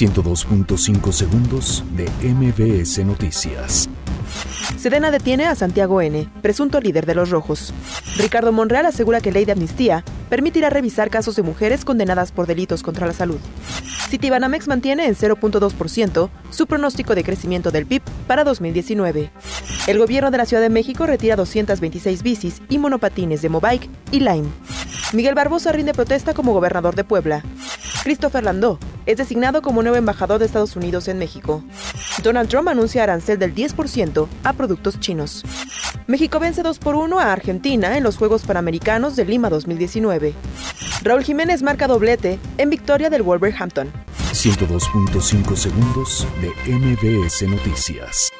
102.5 segundos de MBS Noticias. Sedena detiene a Santiago N., presunto líder de los rojos. Ricardo Monreal asegura que ley de amnistía permitirá revisar casos de mujeres condenadas por delitos contra la salud. Citibanamex mantiene en 0.2% su pronóstico de crecimiento del PIB para 2019. El gobierno de la Ciudad de México retira 226 bicis y monopatines de Mobike y Lime. Miguel Barbosa rinde protesta como gobernador de Puebla. Christopher Landó es designado como nuevo embajador de Estados Unidos en México. Donald Trump anuncia arancel del 10% a productos chinos. México vence 2 por 1 a Argentina en los Juegos Panamericanos de Lima 2019. Raúl Jiménez marca doblete en victoria del Wolverhampton. 102.5 segundos de MBS Noticias.